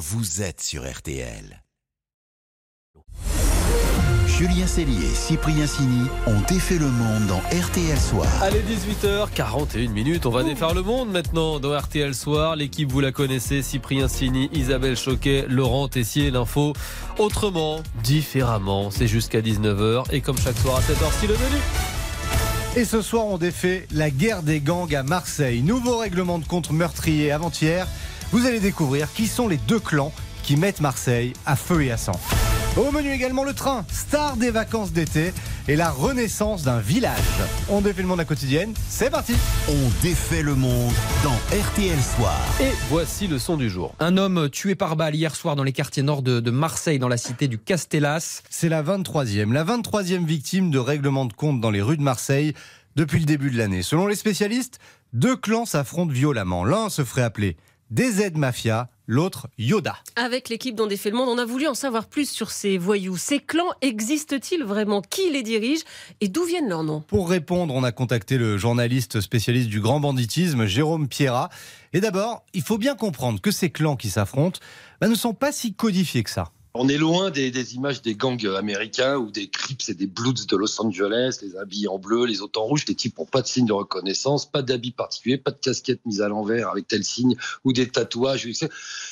vous êtes sur RTL. Julien Cellier et Cyprien Sini ont défait le monde dans RTL Soir. Allez, 18h41 minutes, on va défaire le monde maintenant dans RTL Soir. L'équipe, vous la connaissez, Cyprien Sini, Isabelle Choquet, Laurent Tessier, l'info. Autrement, différemment, c'est jusqu'à 19h et comme chaque soir à 7h, le menu. Et ce soir, on défait la guerre des gangs à Marseille. Nouveau règlement de compte meurtrier avant-hier. Vous allez découvrir qui sont les deux clans qui mettent Marseille à feu et à sang. Au menu également le train, star des vacances d'été et la renaissance d'un village. On défait le monde à quotidienne, c'est parti On défait le monde dans RTL Soir. Et voici le son du jour. Un homme tué par balle hier soir dans les quartiers nord de, de Marseille, dans la cité du Castellas. C'est la 23e, la 23e victime de règlement de compte dans les rues de Marseille depuis le début de l'année. Selon les spécialistes, deux clans s'affrontent violemment. L'un se ferait appeler DZ Mafia, l'autre Yoda. Avec l'équipe dont défait le monde, on a voulu en savoir plus sur ces voyous. Ces clans existent-ils vraiment? Qui les dirige? Et d'où viennent leurs noms? Pour répondre, on a contacté le journaliste spécialiste du grand banditisme, Jérôme Pierra. Et d'abord, il faut bien comprendre que ces clans qui s'affrontent bah, ne sont pas si codifiés que ça. On est loin des, des, images des gangs américains ou des Crips et des Bloods de Los Angeles, les habits en bleu, les autres en rouge. Les types n'ont pas de signe de reconnaissance, pas d'habits particuliers, pas de casquette mise à l'envers avec tel signe ou des tatouages.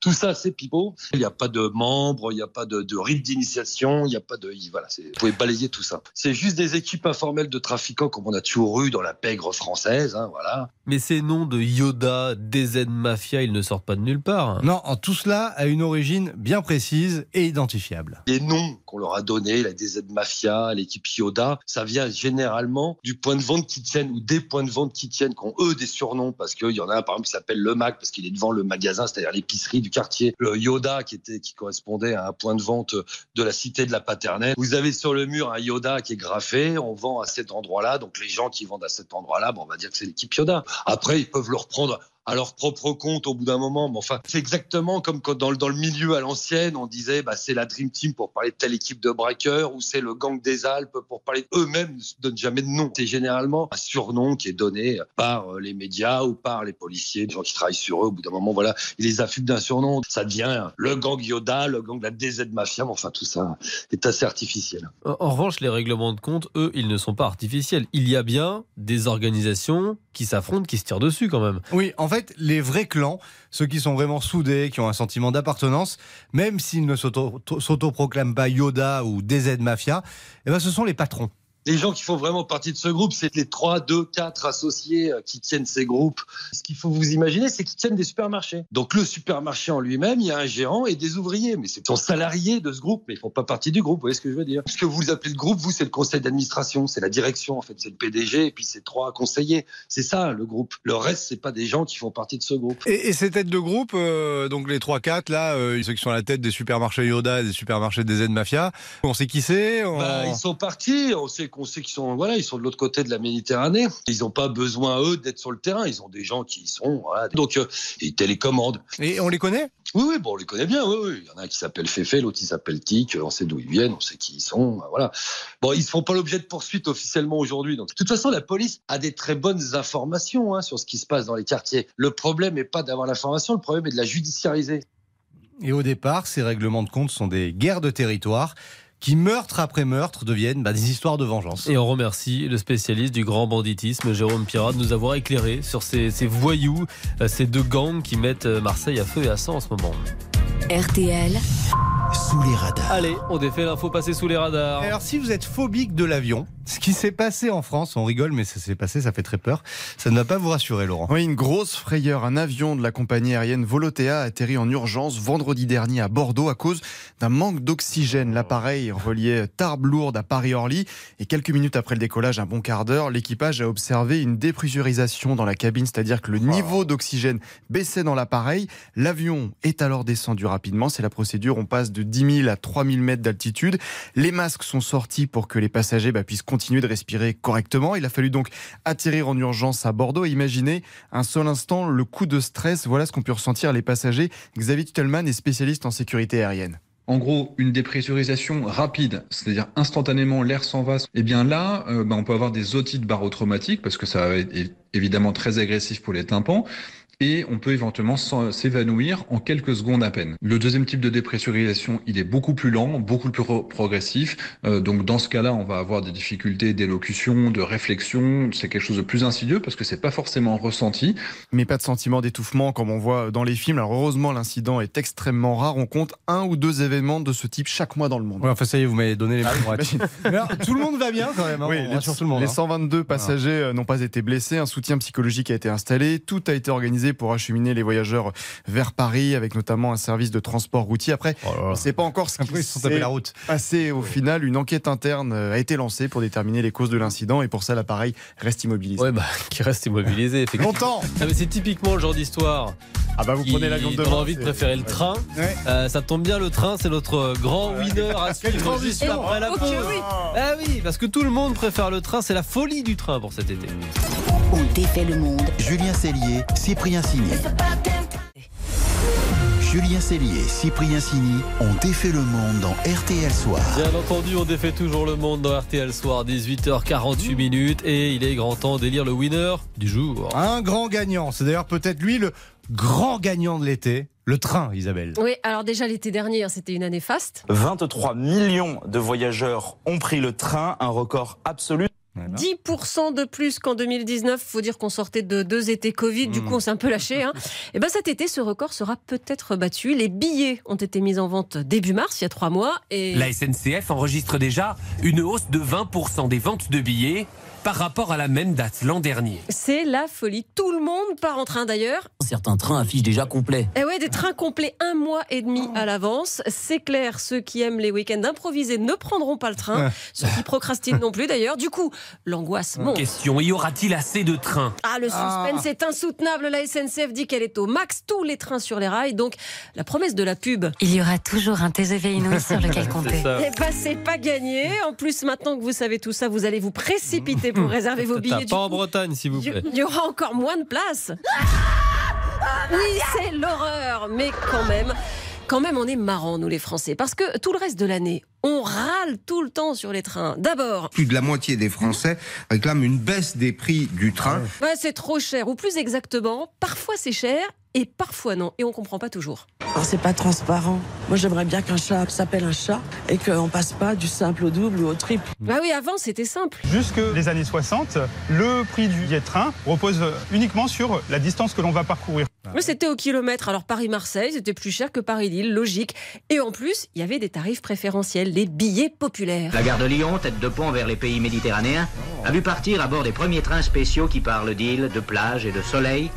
Tout ça, c'est pipeau. Il n'y a pas de membres, il n'y a pas de, de rite d'initiation, il n'y a pas de. Voilà, vous pouvez balayer tout ça. C'est juste des équipes informelles de trafiquants comme on a toujours eu dans la pègre française. Hein, voilà. Mais ces noms de Yoda, DZ Mafia, ils ne sortent pas de nulle part. Non, tout cela a une origine bien précise et identifiable. Les noms qu'on leur a donnés, la DZ Mafia, l'équipe Yoda, ça vient généralement du point de vente qui tiennent ou des points de vente qui tiennent, qui ont eux des surnoms, parce qu'il y en a un par exemple qui s'appelle le Mac, parce qu'il est devant le magasin, c'est-à-dire l'épicerie du quartier. Le Yoda qui était, qui correspondait à un point de vente de la cité de la paternelle. Vous avez sur le mur un Yoda qui est graffé, on vend à cet endroit-là, donc les gens qui vendent à cet endroit-là, bon, on va dire que c'est l'équipe Yoda. Après, ils peuvent le reprendre à leur propre compte au bout d'un moment. Mais enfin, c'est exactement comme quand dans, dans le milieu à l'ancienne, on disait bah, c'est la Dream Team pour parler de telle équipe de braqueurs ou c'est le gang des Alpes pour parler eux-mêmes ne se donnent jamais de nom. C'est généralement un surnom qui est donné par euh, les médias ou par les policiers, les gens qui travaillent sur eux. Au bout d'un moment, voilà, ils les affûtent d'un surnom. Ça devient le gang Yoda, le gang de la DZ Mafia. Mais enfin, tout ça est assez artificiel. En revanche, les règlements de compte, eux, ils ne sont pas artificiels. Il y a bien des organisations qui s'affrontent, qui se tirent dessus quand même. Oui, en fait, les vrais clans, ceux qui sont vraiment soudés, qui ont un sentiment d'appartenance, même s'ils ne s'autoproclament pas Yoda ou DZ Mafia, eh ben, ce sont les patrons les gens qui font vraiment partie de ce groupe, c'est les 3, 2, 4 associés euh, qui tiennent ces groupes. Ce qu'il faut vous imaginer, c'est qu'ils tiennent des supermarchés. Donc le supermarché en lui-même, il y a un gérant et des ouvriers. Mais c'est sont salariés de ce groupe, mais ils font pas partie du groupe. Vous voyez ce que je veux dire? Ce que vous appelez le groupe, vous, c'est le conseil d'administration, c'est la direction, en fait. C'est le PDG et puis c'est trois conseillers. C'est ça, le groupe. Le reste, c'est pas des gens qui font partie de ce groupe. Et, et ces têtes de groupe, euh, donc les 3, 4, là, euh, ceux qui sont à la tête des supermarchés Yoda, des supermarchés des Z Mafia, on sait qui c'est on... bah, Ils sont partis, on sait qu'on sait qu'ils sont... Voilà, ils sont de l'autre côté de la Méditerranée. Ils n'ont pas besoin, eux, d'être sur le terrain. Ils ont des gens qui y sont. Voilà. Donc, euh, ils télécommandent. Et on les connaît? Oui, oui, bon, on les connaît bien. Oui, oui. Il y en a un qui s'appelle Féfé, l'autre qui s'appelle Tic. On sait d'où ils viennent, on sait qui ils sont. Voilà. Bon, ils ne font pas l'objet de poursuite officiellement aujourd'hui. Donc, de toute façon, la police a des très bonnes informations hein, sur ce qui se passe dans les quartiers. Le problème n'est pas d'avoir l'information, le problème est de la judiciariser. Et au départ, ces règlements de compte sont des guerres de territoire qui, meurtre après meurtre, deviennent bah, des histoires de vengeance. Et on remercie le spécialiste du grand banditisme, Jérôme Pirat, de nous avoir éclairé sur ces, voyous, euh, ces deux gangs qui mettent euh, Marseille à feu et à sang en ce moment. RTL. Sous les radars. Allez, on défait l'info passée sous les radars. Alors, si vous êtes phobique de l'avion, ce qui s'est passé en France, on rigole, mais ça s'est passé, ça fait très peur. Ça ne va pas vous rassurer, Laurent. Oui, une grosse frayeur. Un avion de la compagnie aérienne Volotea a atterri en urgence vendredi dernier à Bordeaux à cause d'un manque d'oxygène. L'appareil reliait Tarbes-Lourdes à Paris-Orly. Et quelques minutes après le décollage, un bon quart d'heure, l'équipage a observé une dépressurisation dans la cabine, c'est-à-dire que le niveau d'oxygène baissait dans l'appareil. L'avion est alors descendu rapidement. C'est la procédure. On passe de 10 000 à 3 000 mètres d'altitude. Les masques sont sortis pour que les passagers bah, puissent continuer de respirer correctement. Il a fallu donc atterrir en urgence à Bordeaux. Imaginez un seul instant le coup de stress. Voilà ce qu'ont pu ressentir les passagers. Xavier Tuttelman est spécialiste en sécurité aérienne. En gros, une dépressurisation rapide, c'est-à-dire instantanément l'air s'en va. Et bien là, euh, ben, on peut avoir des otites barotraumatiques parce que ça va être évidemment très agressif pour les tympans. Et on peut éventuellement s'évanouir en quelques secondes à peine. Le deuxième type de dépressurisation, il est beaucoup plus lent, beaucoup plus pro- progressif. Euh, donc dans ce cas-là, on va avoir des difficultés d'élocution, de réflexion. C'est quelque chose de plus insidieux parce que c'est pas forcément ressenti. Mais pas de sentiment d'étouffement comme on voit dans les films. Alors heureusement, l'incident est extrêmement rare. On compte un ou deux événements de ce type chaque mois dans le monde. Ouais, enfin, ça y est, vous m'avez donné les mots alors, tout le monde va bien quand même. hein, Oui, on les, tout le monde. les hein. 122 passagers euh, n'ont pas été blessés. Un soutien psychologique a été installé. Tout a été organisé pour acheminer les voyageurs vers Paris, avec notamment un service de transport routier. Après, Oh on ne sait pas encore ce qui s'est la route. passé au final. Une enquête interne euh, a été lancée pour déterminer les causes de l'incident. Et pour ça, l'appareil reste immobilisé. Ouais, bah, qui reste immobilisé, effectivement. Longtemps Ah, mais c'est typiquement le genre d'histoire Ah bah vous prenez l'avion demain. envie de préférer le train. Ouais. Euh, ça tombe bien, le train, c'est notre grand winner à suivre juste transition. après la Ok, pause. oui. Ah oui, parce que tout le monde préfère le train, c'est la folie du train pour cet été. On défait le monde. Julien Cellier, Cyprien Sini. Julien Cellier et Cyprien Sini ont défait le monde dans RTL Soir. Bien entendu, on défait toujours le monde dans RTL Soir, 18h48 minutes, et il est grand temps d'élire le winner du jour. Un grand gagnant. C'est d'ailleurs peut-être lui le grand gagnant de l'été. Le train, Isabelle. Oui, alors déjà l'été dernier, hein, c'était une année faste. 23 millions de voyageurs ont pris le train, un record absolu. 10% de plus qu'en 2019. Faut dire qu'on sortait de deux étés Covid. Du coup, on s'est un peu lâché. Hein. Et ben cet été, ce record sera peut-être battu. Les billets ont été mis en vente début mars, il y a trois mois. Et La SNCF enregistre déjà une hausse de 20% des ventes de billets par rapport à la même date l'an dernier. c'est la folie. Tout le monde part en train d'ailleurs. Certains trains affichent déjà complet. Et ouais, des trains complets un mois et demi à l'avance. C'est clair, ceux qui aiment les week-ends improvisés ne prendront pas le train. Ceux qui procrastinent non plus d'ailleurs. Du coup, l'angoisse monte. Question, y aura-t-il assez de trains? Ah, le suspense est insoutenable. La SNCF dit qu'elle est au max, tous les trains sur les rails. Donc, la promesse de la pub. Il y aura toujours un TGV inouï sur lequel compter. Eh ben, c'est pas gagné. En plus, maintenant que vous savez tout ça, vous allez vous précipiter pour réserver vos billets. Pas en Bretagne, s'il vous plaît. il y aura encore moins de place. Oui, c'est l'horreur, mais quand même. Quand même, on est marrant, nous les Français, parce que tout le reste de l'année, on râle tout le temps sur les trains. D'abord, Plus de la moitié des Français réclament une baisse des prix du train. ouais, c'est trop cher, ou plus exactement, parfois c'est cher et parfois non, et on comprend pas toujours. Alors, c'est pas transparent. Moi, j'aimerais bien qu'un chat s'appelle un chat et qu'on passe pas du simple au double ou au triple. Bah oui, avant c'était simple. Jusque les années 60, le prix du billet de train repose uniquement sur la distance que l'on va parcourir. Mais c'était au kilomètre. Alors Paris-Marseille, c'était plus cher que Paris-Lille, logique. Et en plus, il y avait des tarifs préférentiels, les billets populaires. La gare de Lyon, tête de pont vers les pays méditerranéens, a vu partir à bord des premiers trains spéciaux qui parlent d'îles, de plages et de soleil.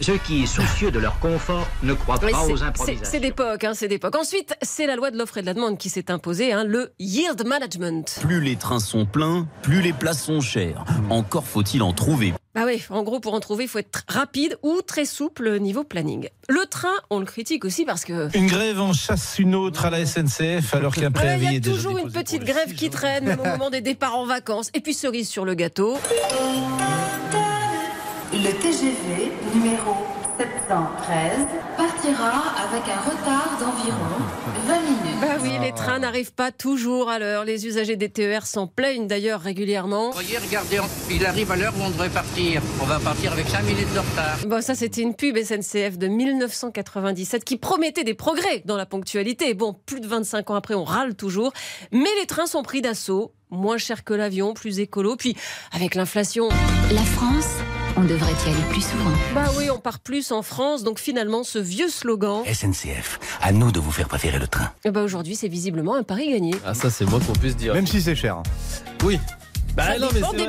Ceux qui, soucieux de leur confort, ne croient pas aux improvisations. C'est d'époque, hein, c'est d'époque. Ensuite, c'est la loi de l'offre et de la demande qui s'est imposée, hein, le yield management. Plus les trains sont pleins, plus les places sont chères. Encore faut-il en trouver. Bah oui, en gros, pour en trouver, il faut être rapide ou très souple niveau planning. Le train, on le critique aussi parce que... Une grève en chasse une autre à la SNCF alors qu'un Ouais, Il préavis y a toujours une petite grève 6 qui traîne, au moment des départs en vacances. Et puis cerise sur le gâteau. Le TGV numéro 713 partira avec un retard d'environ 20 minutes. Bah oui, les trains n'arrivent pas toujours à l'heure. Les usagers des TER s'en plaignent d'ailleurs régulièrement. Voyez, regardez, il arrive à l'heure où on devrait partir. On va partir avec 5 minutes de retard. Bon, ça, c'était une pub SNCF de 1997 qui promettait des progrès dans la ponctualité. Bon, plus de 25 ans après, on râle toujours. Mais les trains sont pris d'assaut. Moins cher que l'avion, plus écolo. Puis, avec l'inflation. La France, on devrait y aller plus souvent. Bah oui, on part plus en France. Donc finalement, ce vieux slogan, SNCF, à nous de vous faire préférer le train. eh ben aujourd'hui, c'est visiblement un pari gagné. Ah, ça, c'est moi qu'on puisse dire. Même si c'est cher. Oui. Bah Ça non, mais c'est.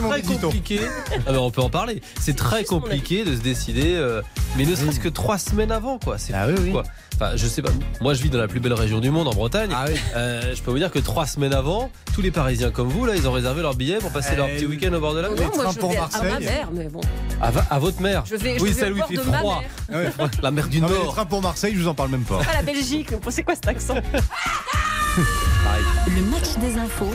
Non, mais très compliqué. Ah, on peut en parler. C'est très compliqué de se décider, euh, mais ne serait-ce que trois semaines avant, quoi. C'est Ah oui, fou, oui. quoi. Enfin, je sais pas. Moi, je vis dans la plus belle région du monde, en Bretagne. Ah oui. Euh, je peux vous dire que trois semaines avant, tous les Parisiens comme vous, là, ils ont réservé leur billet pour passer leur Eh petit week-end au bord de la Non, mer. moi, trains je pour vais à Marseille. ma mère, mais bon. À, va- à votre mère. Je vais, je oui, celle où il fait froid. mère. La mer du Non, les Nord. trains pour Marseille, je vous en parle même pas. Ah, la Belgique, c'est quoi cet accent? Le match des infos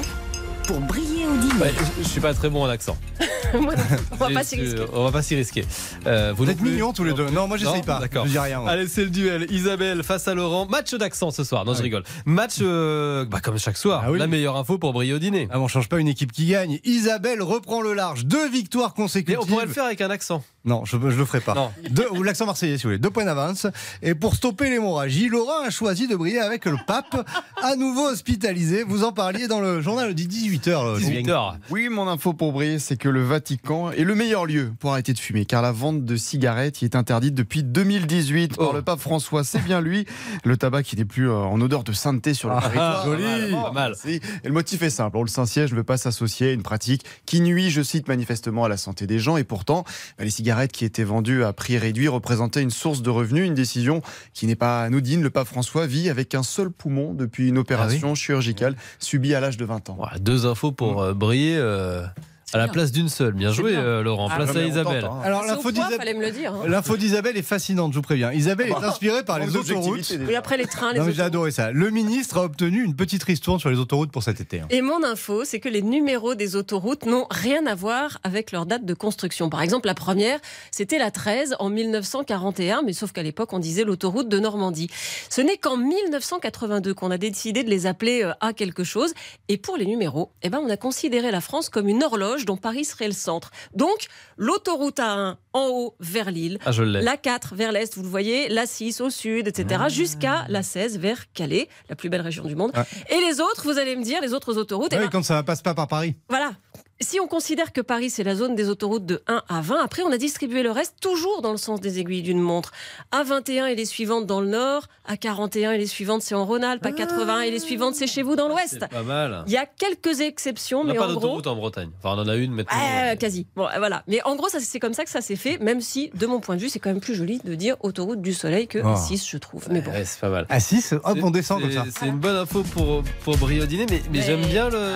pour briller au dîner. Ouais, je, je suis pas très bon en accent. Moi, non, On va pas s'y risquer. On va pas s'y risquer. Euh, vous êtes plus mignons tous les deux. Non, moi j'essaye pas. D'accord. Je dis rien. moi. Allez, c'est le duel. Isabelle face à Laurent. Match d'accent ce soir. Non, je rigole. Match euh, bah, comme chaque soir. Ah oui. La meilleure info pour briller au dîner. Ah, on change pas une équipe qui gagne. Isabelle reprend le large. Deux victoires Mais consécutives. on pourrait le faire avec un accent. Non, je ne le ferai pas. Deux- ou l'accent marseillais, si vous voulez. Deux points d'avance. Et pour stopper l'hémorragie, Laurent a choisi de briller avec le pape, à nouveau hospitalisé. Vous en parliez dans le journal de 18h. 18h. Oui, mon info pour briller, c'est que le Vatican est le meilleur lieu pour arrêter de fumer, car la vente de cigarettes y est interdite depuis 2018 par le pape François. C'est bien lui, le tabac qui n'est plus euh, en odeur de sainteté sur le Ah, territoire. joli. Vraiment, Pas mal. Et le motif est simple. Le Saint-Siège ne veut pas s'associer à une pratique qui nuit, je cite, manifestement à la santé des gens. Et pourtant, les cigarettes qui étaient vendues à prix réduit représentaient une source de revenus, une décision qui n'est pas anodine. Le pape François vit avec un seul poumon depuis une opération chirurgicale subie à l'âge de 20 ans. Voilà, deux infos pour euh, briller euh, à la place d'une seule. Bien joué, bien. euh, Laurent. Ah, Place à Isabelle. tente, hein. Alors, l'info d'Isabelle- hein. Est fascinante, je vous préviens. Isabelle est inspirée par les autoroutes. Oui, après les trains, les Non, j'ai adoré ça. Le ministre a obtenu une petite ristourne sur les autoroutes pour cet été. hein. Et mon info, c'est que les numéros des autoroutes n'ont rien à voir avec leur date de construction. Par exemple, la première, c'était la 13 en 1941, mais sauf qu'à l'époque, on disait l'autoroute de Normandie. Ce n'est qu'en 1982 qu'on a décidé de les appeler euh, à quelque chose. Et pour les numéros, eh ben, on a considéré la France comme une horloge dont Paris serait le centre. Donc, l'autoroute A1 en haut vers Lille, Ah, la 4 vers l'est, vous le voyez, la 6 au sud, etc., jusqu'à la 16 vers Calais, la plus belle région du monde. Et les autres, vous allez me dire, les autres autoroutes, eh Ouais, ben, quand ça ne passe pas par Paris. voilà. Si on considère que Paris, c'est la zone des autoroutes de 1 à 20, après, on a distribué le reste toujours dans le sens des aiguilles d'une montre. À 21 et les suivantes dans le nord, à 41 et les suivantes, c'est en Rhône-Alpes, à 80 et les suivantes, c'est chez vous dans l'ouest. C'est pas mal. Il y a quelques exceptions, On mais pas en gros. d'autoroute en Bretagne. Enfin, on en a une maintenant. Ouais, quasi. Bon, euh, voilà. Mais en gros, c'est comme ça que ça s'est fait, même si, de mon point de vue, c'est quand même plus joli de dire autoroute du soleil que Oh. 6, je trouve. Mais bon. Ouais, c'est pas mal. À 6, hop, on descend comme C'est- ça. C'est une bonne info pour, pour briller au dîner, mais, mais j'aime bien le.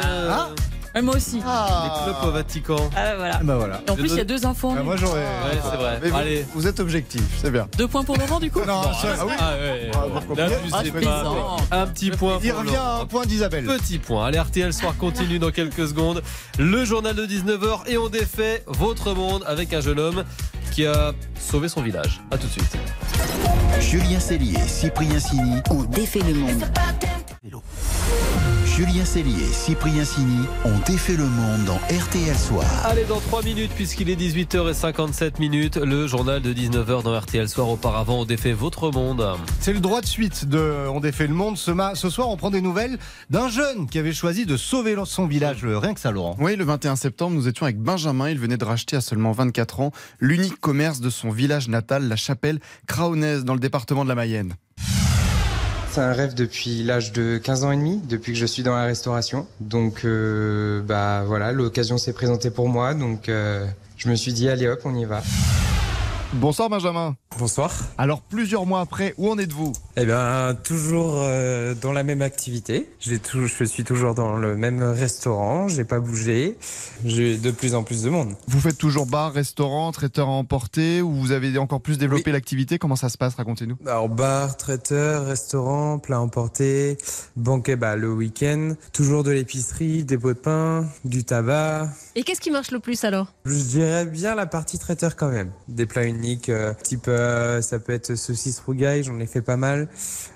Moi aussi. Les clopes au Vatican. Ah, voilà. Bah voilà. Et en plus, il y a deux infos. Ah, moi j'aurais. Ouais, c'est vrai. Mais Allez. vous êtes objectif, c'est bien. Deux points pour Laurent, du coup Non, ça- ah, oui. Ah, ouais, Ah, pas-. Un petit point. Il pour revient à un point d'Isabelle. Petit point. Allez, RTL Soir continue dans quelques secondes. Le journal de 19h et on défait votre monde avec un jeune homme qui a sauvé son village. A tout de suite. Julien Cellier, Cyprien Sini. On défait le monde. Julien Cellier, Cyprien Sini ont défait le monde dans RTL Soir. Allez, dans 3 minutes, puisqu'il est 18h57 minutes, le journal de 19h dans RTL Soir. Auparavant, on défait votre monde. C'est le droit de suite de On défait le monde. Ce, ma- ce soir, on prend des nouvelles d'un jeune qui avait choisi de sauver son village. Rien que ça, Laurent. Oui, le 21 septembre, nous étions avec Benjamin. Il venait de racheter à seulement 24 ans l'unique commerce de son village natal, la chapelle Craonnaise, dans le département de la Mayenne. C'est un rêve depuis l'âge de 15 ans et demi, depuis que je suis dans la restauration. Donc, euh, bah voilà, l'occasion s'est présentée pour moi. Donc, euh, je me suis dit, allez hop, on y va. Bonsoir Benjamin. Bonsoir. Alors plusieurs mois après, où en êtes-vous? Eh bien, toujours euh, dans la même activité. J'ai tou- je suis toujours dans le même restaurant. J'ai pas bougé. J'ai de plus en plus de monde. Vous faites toujours bar, restaurant, traiteur à emporter ou vous avez encore plus développé l'activité? Comment ça se passe? Racontez-nous. Alors bar, traiteur, restaurant, plat emporté, banquet bah, le week-end, toujours de l'épicerie, des pots de pain, du tabac. Et qu'est-ce qui marche le plus alors? Je dirais bien la partie traiteur quand même. Des plats uniques, euh, type euh, ça peut être saucisse rougaille, j'en ai fait pas mal.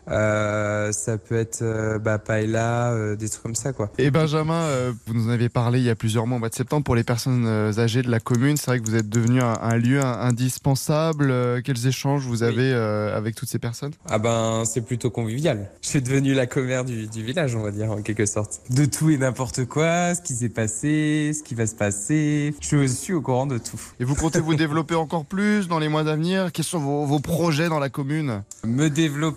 Euh, ça peut être euh, bah, paella, euh, des trucs comme ça quoi. Et Benjamin, vous nous en avez parlé il y a plusieurs mois, au mois de septembre, pour les personnes âgées de la commune. C'est vrai que vous êtes devenu un, un lieu indispensable. Quels échanges vous avez avec toutes ces personnes? Ah ben c'est plutôt convivial. Je suis devenu la commère du, du village on va dire en quelque sorte. De tout et n'importe quoi, ce qui s'est passé, ce qui va se passer. Je suis au courant de tout. Et vous comptez vous développer encore plus dans les mois à venir? Quels sont vos, vos projets dans la commune? Me développer,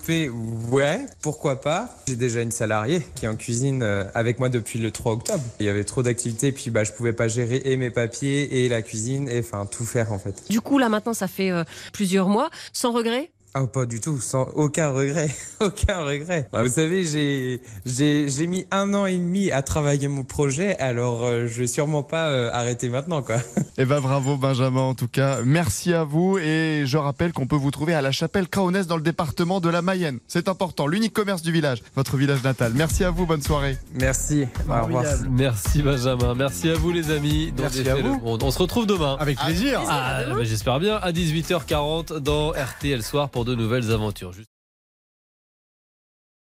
ouais, pourquoi pas. J'ai déjà une salariée qui est en cuisine euh, avec moi depuis le 3 octobre. Il y avait trop d'activités, puis bah je pouvais pas gérer et mes papiers et la cuisine et enfin tout faire en fait. Du coup, là maintenant, ça fait euh, plusieurs mois. Sans regret? Ah pas du tout, sans aucun regret, aucun regret. Bah, vous savez, j'ai j'ai j'ai mis un an et demi à travailler mon projet, alors euh, je vais sûrement pas euh, arrêter maintenant quoi. Eh ben bravo Benjamin en tout cas. Merci à vous et je rappelle qu'on peut vous trouver à la chapelle Craonnaise dans le département de la Mayenne. C'est important, l'unique commerce du village, votre village natal. Merci à vous, bonne soirée. Merci, au revoir. Merci Benjamin. Merci à vous les amis. dans Merci à le vous. Monde. On se retrouve demain. Avec plaisir. Ah, bah, J'espère bien à 18h40 dans RTL Soir pour de nouvelles aventures.